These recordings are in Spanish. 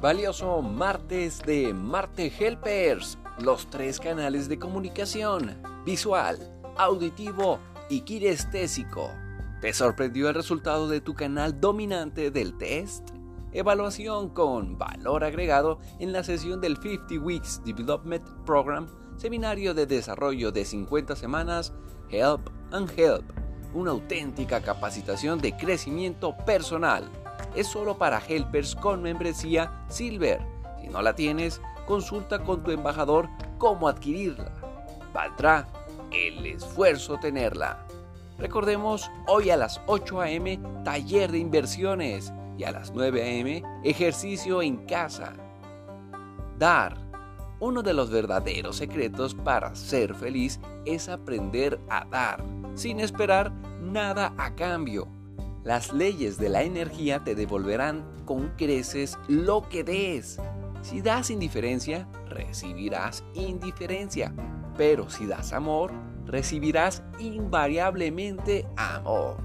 Valioso martes de Marte Helpers, los tres canales de comunicación, visual, auditivo y kinestésico. ¿Te sorprendió el resultado de tu canal dominante del test? Evaluación con valor agregado en la sesión del 50 Weeks Development Program, seminario de desarrollo de 50 semanas, Help and Help, una auténtica capacitación de crecimiento personal es solo para helpers con membresía Silver. Si no la tienes, consulta con tu embajador cómo adquirirla. Valdrá el esfuerzo tenerla. Recordemos, hoy a las 8 a.m. taller de inversiones y a las 9 a.m. ejercicio en casa. Dar. Uno de los verdaderos secretos para ser feliz es aprender a dar, sin esperar nada a cambio. Las leyes de la energía te devolverán con creces lo que des. Si das indiferencia, recibirás indiferencia. Pero si das amor, recibirás invariablemente amor.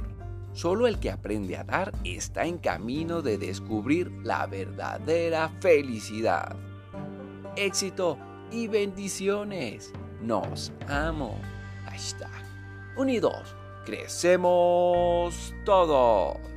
Solo el que aprende a dar está en camino de descubrir la verdadera felicidad. Éxito y bendiciones. Nos amo. Hashtag. Unidos Crecemos todos.